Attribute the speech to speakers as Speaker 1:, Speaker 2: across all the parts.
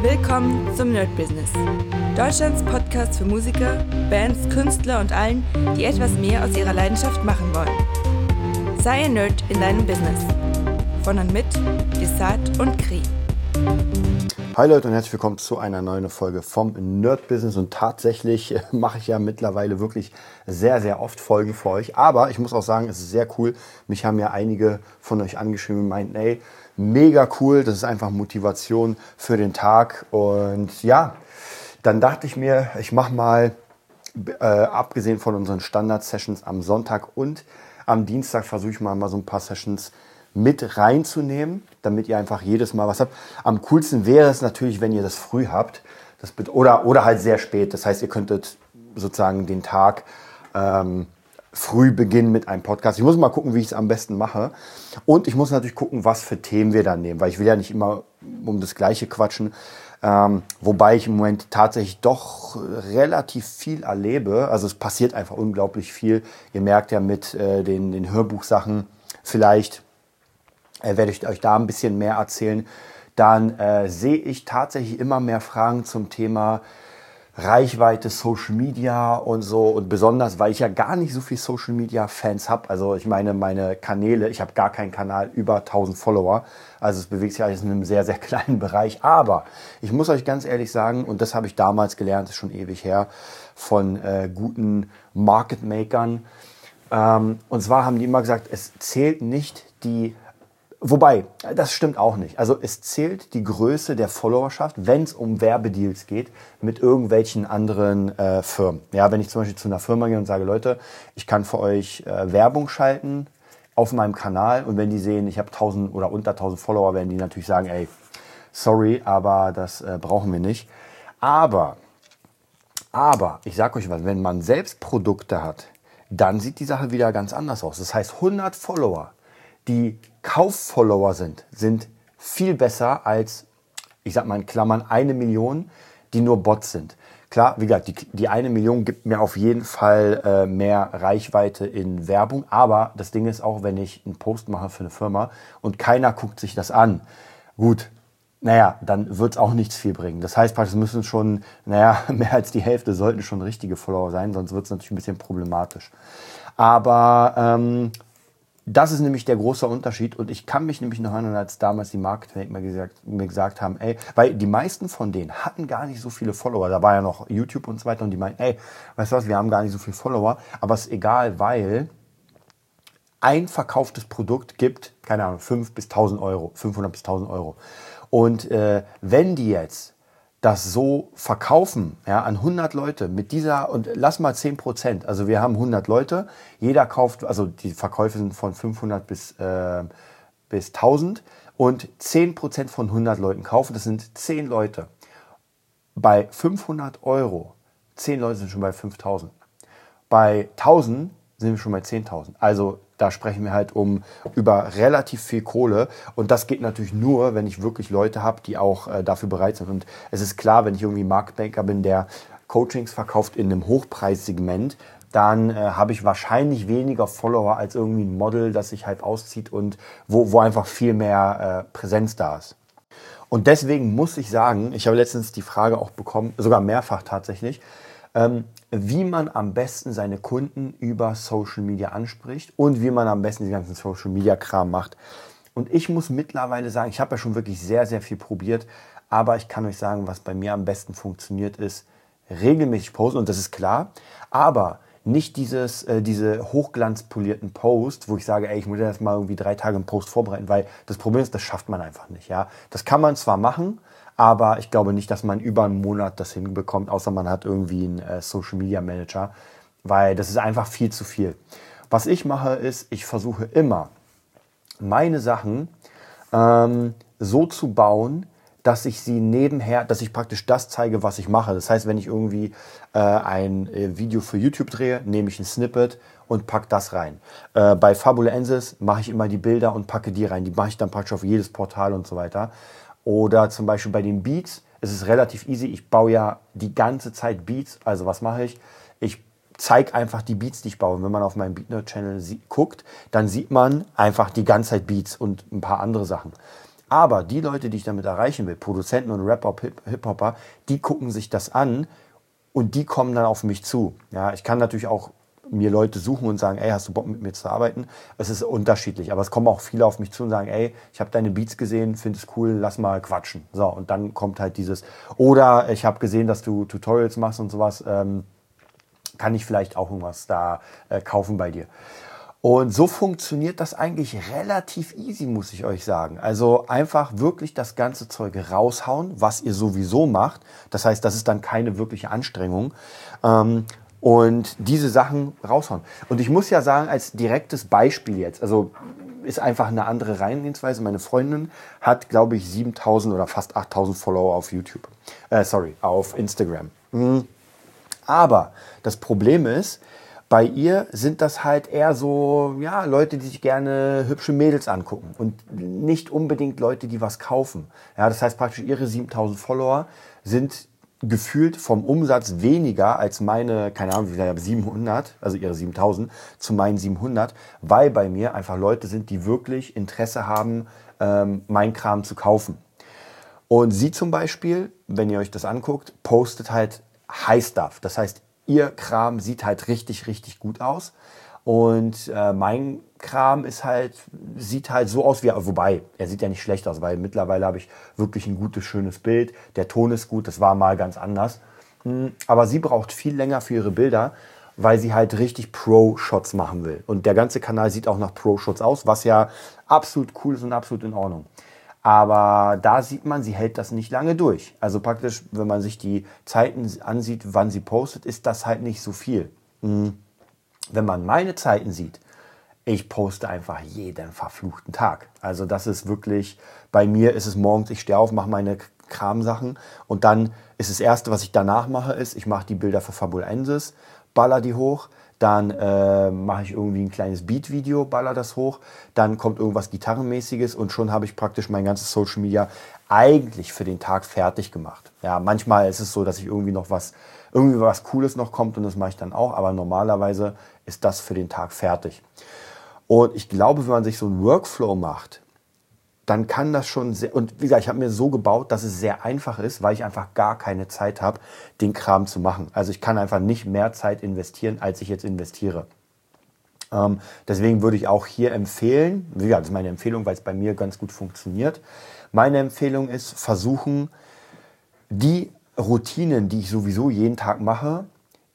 Speaker 1: Willkommen zum Nerd Business. Deutschlands Podcast für Musiker, Bands, Künstler und allen, die etwas mehr aus ihrer Leidenschaft machen wollen. Sei ein Nerd in deinem Business. Von und mit Desart und Kri.
Speaker 2: Hi Leute und herzlich willkommen zu einer neuen Folge vom Nerd Business. Und tatsächlich mache ich ja mittlerweile wirklich sehr, sehr oft Folgen für euch. Aber ich muss auch sagen, es ist sehr cool. Mich haben ja einige von euch angeschrieben und meinten, ey, mega cool. Das ist einfach Motivation für den Tag. Und ja, dann dachte ich mir, ich mache mal, äh, abgesehen von unseren Standard-Sessions am Sonntag und am Dienstag, versuche ich mal, mal so ein paar Sessions mit reinzunehmen, damit ihr einfach jedes Mal was habt. Am coolsten wäre es natürlich, wenn ihr das früh habt. Das oder, oder halt sehr spät. Das heißt, ihr könntet sozusagen den Tag ähm, früh beginnen mit einem Podcast. Ich muss mal gucken, wie ich es am besten mache. Und ich muss natürlich gucken, was für Themen wir dann nehmen, weil ich will ja nicht immer um das Gleiche quatschen. Ähm, wobei ich im Moment tatsächlich doch relativ viel erlebe. Also es passiert einfach unglaublich viel. Ihr merkt ja mit äh, den, den Hörbuchsachen, vielleicht äh, werde ich euch da ein bisschen mehr erzählen. Dann äh, sehe ich tatsächlich immer mehr Fragen zum Thema Reichweite, Social Media und so. Und besonders, weil ich ja gar nicht so viel Social Media Fans habe. Also ich meine, meine Kanäle, ich habe gar keinen Kanal über 1000 Follower. Also es bewegt sich alles in einem sehr, sehr kleinen Bereich. Aber ich muss euch ganz ehrlich sagen, und das habe ich damals gelernt, ist schon ewig her, von äh, guten Market Makern. Ähm, und zwar haben die immer gesagt, es zählt nicht die Wobei, das stimmt auch nicht. Also es zählt die Größe der Followerschaft, wenn es um Werbedeals geht mit irgendwelchen anderen äh, Firmen. Ja, wenn ich zum Beispiel zu einer Firma gehe und sage, Leute, ich kann für euch äh, Werbung schalten auf meinem Kanal und wenn die sehen, ich habe 1000 oder unter 1000 Follower, werden die natürlich sagen, ey, sorry, aber das äh, brauchen wir nicht. Aber, aber, ich sage euch was, wenn man selbst Produkte hat, dann sieht die Sache wieder ganz anders aus. Das heißt, 100 Follower die Kauffollower sind, sind viel besser als, ich sag mal in Klammern, eine Million, die nur Bots sind. Klar, wie gesagt, die, die eine Million gibt mir auf jeden Fall äh, mehr Reichweite in Werbung. Aber das Ding ist auch, wenn ich einen Post mache für eine Firma und keiner guckt sich das an, gut, naja, dann wird es auch nichts viel bringen. Das heißt, es müssen schon, naja, mehr als die Hälfte sollten schon richtige Follower sein, sonst wird es natürlich ein bisschen problematisch. Aber ähm, das ist nämlich der große Unterschied und ich kann mich nämlich noch erinnern, als damals die Marketing mir gesagt, mir gesagt haben, ey, weil die meisten von denen hatten gar nicht so viele Follower, da war ja noch YouTube und so weiter und die meinten, ey, weißt du was, wir haben gar nicht so viele Follower, aber es ist egal, weil ein verkauftes Produkt gibt, keine Ahnung, 5 bis 1000 Euro, 500 bis 1000 Euro. Und äh, wenn die jetzt das so verkaufen, ja, an 100 Leute mit dieser, und lass mal 10 Prozent, also wir haben 100 Leute, jeder kauft, also die Verkäufe sind von 500 bis, äh, bis 1000 und 10 Prozent von 100 Leuten kaufen, das sind 10 Leute. Bei 500 Euro, 10 Leute sind schon bei 5000. Bei 1000 sind wir schon bei 10.000. Also da sprechen wir halt um über relativ viel Kohle. Und das geht natürlich nur, wenn ich wirklich Leute habe, die auch äh, dafür bereit sind. Und es ist klar, wenn ich irgendwie Marktbanker bin, der Coachings verkauft in einem Hochpreissegment, dann äh, habe ich wahrscheinlich weniger Follower als irgendwie ein Model, das sich halt auszieht und wo, wo einfach viel mehr äh, Präsenz da ist. Und deswegen muss ich sagen, ich habe letztens die Frage auch bekommen, sogar mehrfach tatsächlich, ähm, wie man am besten seine Kunden über Social Media anspricht und wie man am besten die ganzen Social Media Kram macht. Und ich muss mittlerweile sagen, ich habe ja schon wirklich sehr, sehr viel probiert, aber ich kann euch sagen, was bei mir am besten funktioniert ist, regelmäßig posten und das ist klar, aber nicht dieses, äh, diese hochglanzpolierten Posts, wo ich sage, ey, ich muss jetzt mal irgendwie drei Tage einen Post vorbereiten, weil das Problem ist, das schafft man einfach nicht. Ja, das kann man zwar machen, aber ich glaube nicht, dass man über einen Monat das hinbekommt, außer man hat irgendwie einen äh, Social Media Manager, weil das ist einfach viel zu viel. Was ich mache, ist, ich versuche immer, meine Sachen ähm, so zu bauen, dass ich sie nebenher, dass ich praktisch das zeige, was ich mache. Das heißt, wenn ich irgendwie äh, ein äh, Video für YouTube drehe, nehme ich ein Snippet und packe das rein. Äh, bei Fabulensis mache ich immer die Bilder und packe die rein. Die mache ich dann praktisch auf jedes Portal und so weiter. Oder zum Beispiel bei den Beats ist es relativ easy. Ich baue ja die ganze Zeit Beats. Also was mache ich? Ich zeige einfach die Beats, die ich baue. Wenn man auf meinem Beatnerd Channel guckt, dann sieht man einfach die ganze Zeit Beats und ein paar andere Sachen. Aber die Leute, die ich damit erreichen will, Produzenten und Rapper, Hip-Hopper, die gucken sich das an und die kommen dann auf mich zu. Ja, ich kann natürlich auch mir Leute suchen und sagen, ey, hast du Bock mit mir zu arbeiten? Es ist unterschiedlich, aber es kommen auch viele auf mich zu und sagen, ey, ich habe deine Beats gesehen, finde es cool, lass mal quatschen. So, und dann kommt halt dieses, oder ich habe gesehen, dass du Tutorials machst und sowas, ähm, kann ich vielleicht auch irgendwas da äh, kaufen bei dir. Und so funktioniert das eigentlich relativ easy, muss ich euch sagen. Also einfach wirklich das ganze Zeug raushauen, was ihr sowieso macht. Das heißt, das ist dann keine wirkliche Anstrengung. Ähm, und diese Sachen raushauen. Und ich muss ja sagen, als direktes Beispiel jetzt, also ist einfach eine andere Reingehensweise. Meine Freundin hat, glaube ich, 7000 oder fast 8000 Follower auf YouTube. Äh, sorry, auf Instagram. Mhm. Aber das Problem ist, bei ihr sind das halt eher so, ja, Leute, die sich gerne hübsche Mädels angucken und nicht unbedingt Leute, die was kaufen. Ja, das heißt praktisch ihre 7000 Follower sind gefühlt vom Umsatz weniger als meine, keine Ahnung, wie viel 700, also ihre 7000 zu meinen 700, weil bei mir einfach Leute sind, die wirklich Interesse haben, ähm, mein Kram zu kaufen. Und sie zum Beispiel, wenn ihr euch das anguckt, postet halt High Stuff. Das heißt, ihr Kram sieht halt richtig, richtig gut aus. Und äh, mein Kram ist halt, sieht halt so aus wie, wobei, er sieht ja nicht schlecht aus, weil mittlerweile habe ich wirklich ein gutes, schönes Bild. Der Ton ist gut, das war mal ganz anders. Hm, aber sie braucht viel länger für ihre Bilder, weil sie halt richtig Pro-Shots machen will. Und der ganze Kanal sieht auch nach Pro-Shots aus, was ja absolut cool ist und absolut in Ordnung. Aber da sieht man, sie hält das nicht lange durch. Also praktisch, wenn man sich die Zeiten ansieht, wann sie postet, ist das halt nicht so viel. Hm. Wenn man meine Zeiten sieht, ich poste einfach jeden verfluchten Tag. Also das ist wirklich, bei mir ist es morgens, ich stehe auf, mache meine Kramsachen und dann ist das Erste, was ich danach mache, ist, ich mache die Bilder für Fabulensis, baller die hoch, dann äh, mache ich irgendwie ein kleines Beat-Video, baller das hoch, dann kommt irgendwas Gitarrenmäßiges und schon habe ich praktisch mein ganzes Social Media eigentlich für den Tag fertig gemacht. Ja, manchmal ist es so, dass ich irgendwie noch was, irgendwie was Cooles noch kommt und das mache ich dann auch, aber normalerweise ist das für den Tag fertig. Und ich glaube, wenn man sich so einen Workflow macht, dann kann das schon sehr, und wie gesagt, ich habe mir so gebaut, dass es sehr einfach ist, weil ich einfach gar keine Zeit habe, den Kram zu machen. Also ich kann einfach nicht mehr Zeit investieren, als ich jetzt investiere. Ähm, deswegen würde ich auch hier empfehlen, wie gesagt, das ist meine Empfehlung, weil es bei mir ganz gut funktioniert. Meine Empfehlung ist, versuchen, die Routinen, die ich sowieso jeden Tag mache,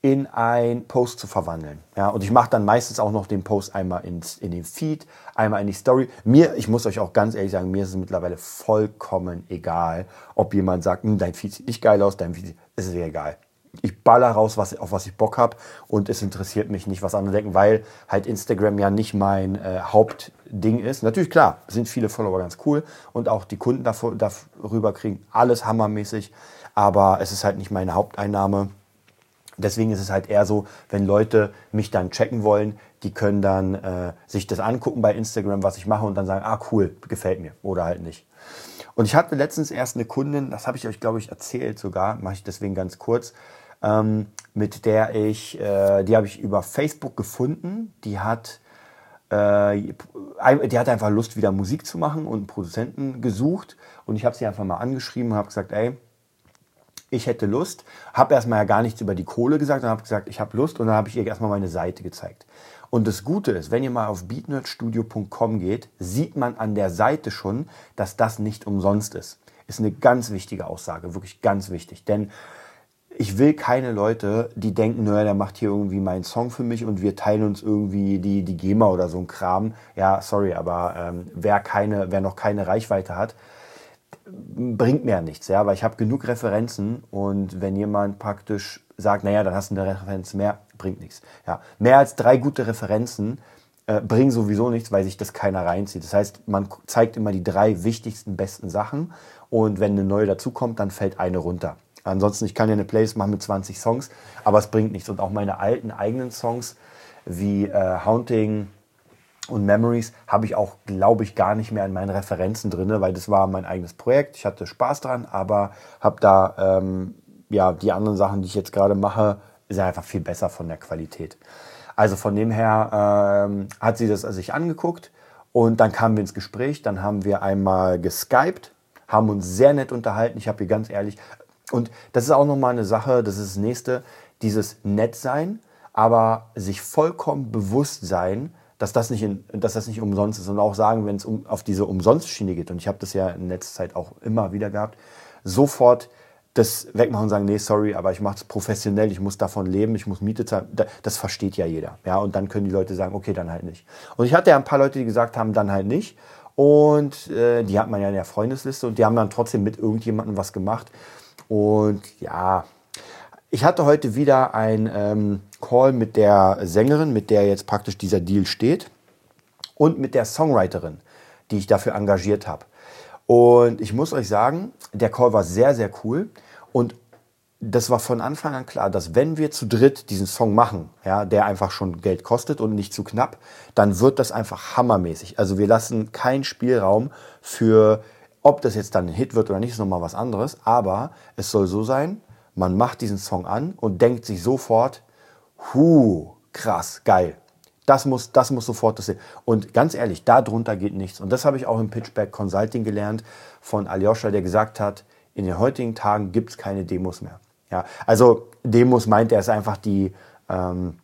Speaker 2: in ein Post zu verwandeln. Ja, und ich mache dann meistens auch noch den Post einmal ins, in den Feed, einmal in die Story. Mir, ich muss euch auch ganz ehrlich sagen, mir ist es mittlerweile vollkommen egal, ob jemand sagt, hm, dein Feed sieht nicht geil aus, dein Feed ist mir egal. Ich baller raus, was, auf was ich Bock habe und es interessiert mich nicht, was andere denken, weil halt Instagram ja nicht mein äh, Hauptding ist. Natürlich, klar, sind viele Follower ganz cool und auch die Kunden davor, darüber kriegen alles hammermäßig, aber es ist halt nicht meine Haupteinnahme Deswegen ist es halt eher so, wenn Leute mich dann checken wollen, die können dann äh, sich das angucken bei Instagram, was ich mache und dann sagen, ah cool, gefällt mir oder halt nicht. Und ich hatte letztens erst eine Kundin, das habe ich euch, glaube ich, erzählt sogar, mache ich deswegen ganz kurz, ähm, mit der ich, äh, die habe ich über Facebook gefunden. Die hat, äh, die hat einfach Lust, wieder Musik zu machen und einen Produzenten gesucht. Und ich habe sie einfach mal angeschrieben und habe gesagt, ey, ich hätte Lust, habe erstmal ja gar nichts über die Kohle gesagt, dann habe gesagt, ich habe Lust und dann habe ich ihr erstmal meine Seite gezeigt. Und das Gute ist, wenn ihr mal auf beatnerdstudio.com geht, sieht man an der Seite schon, dass das nicht umsonst ist. Ist eine ganz wichtige Aussage, wirklich ganz wichtig. Denn ich will keine Leute, die denken, naja, der macht hier irgendwie meinen Song für mich und wir teilen uns irgendwie die, die GEMA oder so ein Kram. Ja, sorry, aber ähm, wer, keine, wer noch keine Reichweite hat, bringt mir ja nichts, ja, weil ich habe genug Referenzen und wenn jemand praktisch sagt, naja, dann hast du eine Referenz mehr, bringt nichts. Ja, mehr als drei gute Referenzen äh, bringen sowieso nichts, weil sich das keiner reinzieht. Das heißt, man zeigt immer die drei wichtigsten, besten Sachen und wenn eine neue dazukommt, dann fällt eine runter. Ansonsten, ich kann ja eine Playlist machen mit 20 Songs, aber es bringt nichts. Und auch meine alten eigenen Songs wie äh, Haunting, und Memories habe ich auch, glaube ich, gar nicht mehr in meinen Referenzen drin, weil das war mein eigenes Projekt. Ich hatte Spaß dran, aber habe da ähm, ja die anderen Sachen, die ich jetzt gerade mache, ist einfach viel besser von der Qualität. Also von dem her ähm, hat sie das sich angeguckt Und dann kamen wir ins Gespräch, dann haben wir einmal geskypt, haben uns sehr nett unterhalten. Ich habe hier ganz ehrlich, und das ist auch nochmal eine Sache, das ist das nächste, dieses Nettsein, aber sich vollkommen bewusst sein, dass das nicht, in, dass das nicht umsonst ist und auch sagen, wenn es um, auf diese Umsonstschiene geht, und ich habe das ja in letzter Zeit auch immer wieder gehabt, sofort das wegmachen und sagen, nee, sorry, aber ich mache es professionell, ich muss davon leben, ich muss Miete zahlen. Das versteht ja jeder. Ja, und dann können die Leute sagen, okay, dann halt nicht. Und ich hatte ja ein paar Leute, die gesagt haben, dann halt nicht. Und äh, die hat man ja in der Freundesliste und die haben dann trotzdem mit irgendjemandem was gemacht. Und ja, ich hatte heute wieder ein ähm, Call mit der Sängerin, mit der jetzt praktisch dieser Deal steht, und mit der Songwriterin, die ich dafür engagiert habe. Und ich muss euch sagen, der Call war sehr, sehr cool. Und das war von Anfang an klar, dass wenn wir zu dritt diesen Song machen, ja, der einfach schon Geld kostet und nicht zu knapp, dann wird das einfach hammermäßig. Also wir lassen keinen Spielraum für, ob das jetzt dann ein Hit wird oder nicht, ist nochmal was anderes. Aber es soll so sein, man macht diesen Song an und denkt sich sofort, hu, krass, geil. Das muss, das muss sofort das sein. Und ganz ehrlich, darunter geht nichts. Und das habe ich auch im Pitchback Consulting gelernt von Aljoscha, der gesagt hat, in den heutigen Tagen gibt es keine Demos mehr. Ja, also Demos meint er ist einfach die, ähm,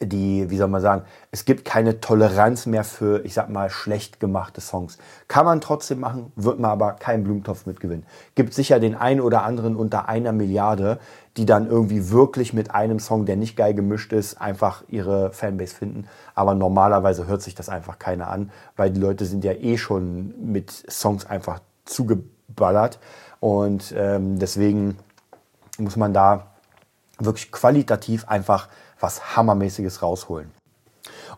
Speaker 2: die, wie soll man sagen, es gibt keine Toleranz mehr für, ich sag mal, schlecht gemachte Songs. Kann man trotzdem machen, wird man aber keinen Blumentopf mitgewinnen. Gibt sicher den einen oder anderen unter einer Milliarde, die dann irgendwie wirklich mit einem Song, der nicht geil gemischt ist, einfach ihre Fanbase finden. Aber normalerweise hört sich das einfach keiner an, weil die Leute sind ja eh schon mit Songs einfach zugeballert. Und ähm, deswegen muss man da wirklich qualitativ einfach was Hammermäßiges rausholen.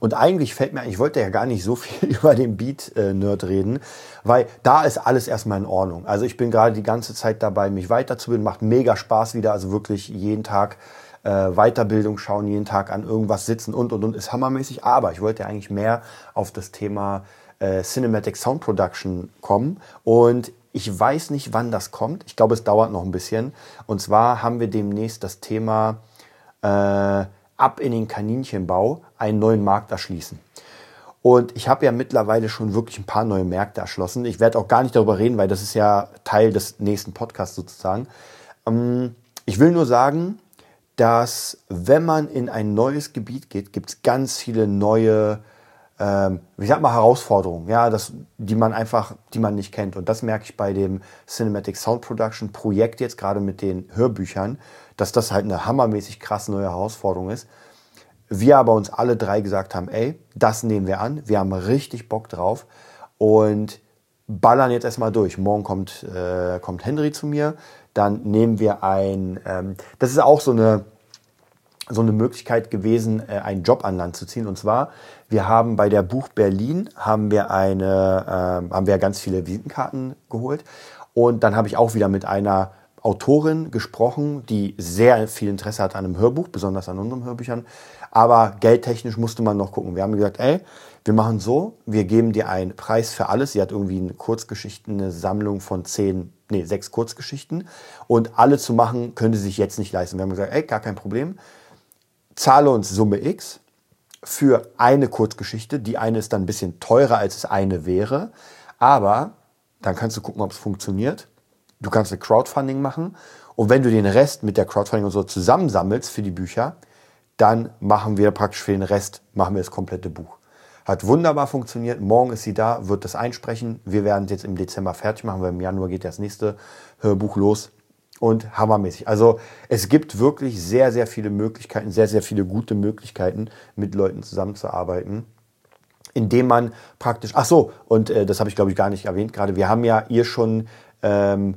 Speaker 2: Und eigentlich fällt mir, ich wollte ja gar nicht so viel über den Beat-Nerd reden, weil da ist alles erstmal in Ordnung. Also ich bin gerade die ganze Zeit dabei, mich weiterzubilden, macht mega Spaß wieder, also wirklich jeden Tag äh, Weiterbildung schauen, jeden Tag an irgendwas sitzen und und und ist hammermäßig. Aber ich wollte ja eigentlich mehr auf das Thema äh, Cinematic Sound Production kommen und ich weiß nicht, wann das kommt. Ich glaube, es dauert noch ein bisschen. Und zwar haben wir demnächst das Thema äh, ab in den Kaninchenbau einen neuen Markt erschließen. Und ich habe ja mittlerweile schon wirklich ein paar neue Märkte erschlossen. Ich werde auch gar nicht darüber reden, weil das ist ja Teil des nächsten Podcasts sozusagen. Ähm, ich will nur sagen, dass wenn man in ein neues Gebiet geht, gibt es ganz viele neue ähm, ich sag mal, Herausforderungen, ja, das, die man einfach, die man nicht kennt. Und das merke ich bei dem Cinematic Sound Production Projekt jetzt gerade mit den Hörbüchern, dass das halt eine hammermäßig krass neue Herausforderung ist. Wir aber uns alle drei gesagt haben, ey, das nehmen wir an, wir haben richtig Bock drauf und ballern jetzt erstmal durch. Morgen kommt, äh, kommt Henry zu mir, dann nehmen wir ein, ähm, das ist auch so eine, so eine Möglichkeit gewesen, äh, einen Job an Land zu ziehen. Und zwar, wir haben bei der Buch Berlin haben wir eine, äh, haben wir ganz viele Visitenkarten geholt. Und dann habe ich auch wieder mit einer Autorin gesprochen, die sehr viel Interesse hat an einem Hörbuch, besonders an unseren Hörbüchern. Aber geldtechnisch musste man noch gucken. Wir haben gesagt, ey, wir machen so, wir geben dir einen Preis für alles. Sie hat irgendwie eine Kurzgeschichten, eine Sammlung von zehn, nee, sechs Kurzgeschichten. Und alle zu machen, könnte sich jetzt nicht leisten. Wir haben gesagt, ey, gar kein Problem zahle uns Summe X für eine Kurzgeschichte. Die eine ist dann ein bisschen teurer, als es eine wäre. Aber dann kannst du gucken, ob es funktioniert. Du kannst eine Crowdfunding machen. Und wenn du den Rest mit der Crowdfunding und so zusammensammelst für die Bücher, dann machen wir praktisch für den Rest, machen wir das komplette Buch. Hat wunderbar funktioniert. Morgen ist sie da, wird das einsprechen. Wir werden es jetzt im Dezember fertig machen, weil im Januar geht das nächste Hörbuch los und hammermäßig. Also es gibt wirklich sehr, sehr viele Möglichkeiten, sehr, sehr viele gute Möglichkeiten, mit Leuten zusammenzuarbeiten, indem man praktisch, ach so, und äh, das habe ich glaube ich gar nicht erwähnt gerade, wir haben ja ihr schon, ähm,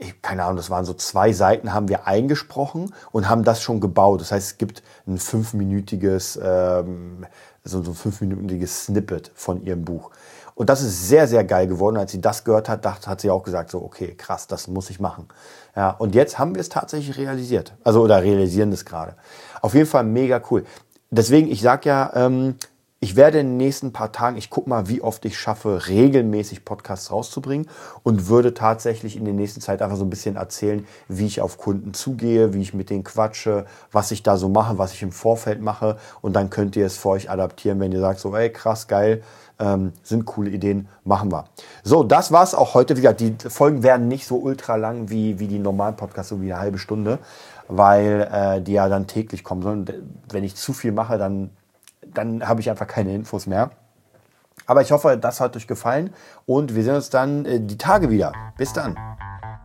Speaker 2: ich, keine Ahnung, das waren so zwei Seiten, haben wir eingesprochen und haben das schon gebaut. Das heißt, es gibt ein fünfminütiges, ähm, so, so ein fünfminütiges Snippet von ihrem Buch. Und das ist sehr, sehr geil geworden. Als sie das gehört hat, dachte, hat sie auch gesagt, so, okay, krass, das muss ich machen. Ja, und jetzt haben wir es tatsächlich realisiert. Also, oder realisieren es gerade. Auf jeden Fall mega cool. Deswegen, ich sag ja, ähm, Ich werde in den nächsten paar Tagen, ich gucke mal, wie oft ich schaffe, regelmäßig Podcasts rauszubringen und würde tatsächlich in der nächsten Zeit einfach so ein bisschen erzählen, wie ich auf Kunden zugehe, wie ich mit denen quatsche, was ich da so mache, was ich im Vorfeld mache. Und dann könnt ihr es für euch adaptieren, wenn ihr sagt, so, ey, krass, geil, ähm, sind coole Ideen, machen wir. So, das war's auch heute. Wie gesagt, die Folgen werden nicht so ultra lang wie, wie die normalen Podcasts, so wie eine halbe Stunde, weil äh, die ja dann täglich kommen. Sondern wenn ich zu viel mache, dann dann habe ich einfach keine Infos mehr. Aber ich hoffe, das hat euch gefallen und wir sehen uns dann äh, die Tage wieder. Bis dann.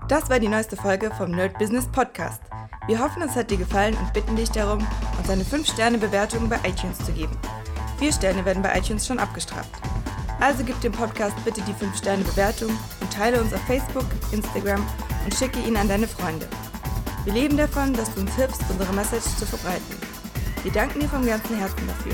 Speaker 1: Das war die neueste Folge vom Nerd Business Podcast. Wir hoffen, es hat dir gefallen und bitten dich darum, uns eine 5-Sterne-Bewertung bei iTunes zu geben. Vier Sterne werden bei iTunes schon abgestraft. Also gib dem Podcast bitte die 5-Sterne-Bewertung und teile uns auf Facebook, Instagram und schicke ihn an deine Freunde. Wir leben davon, dass du uns hilfst, unsere Message zu verbreiten. Wir danken dir vom ganzen Herzen dafür.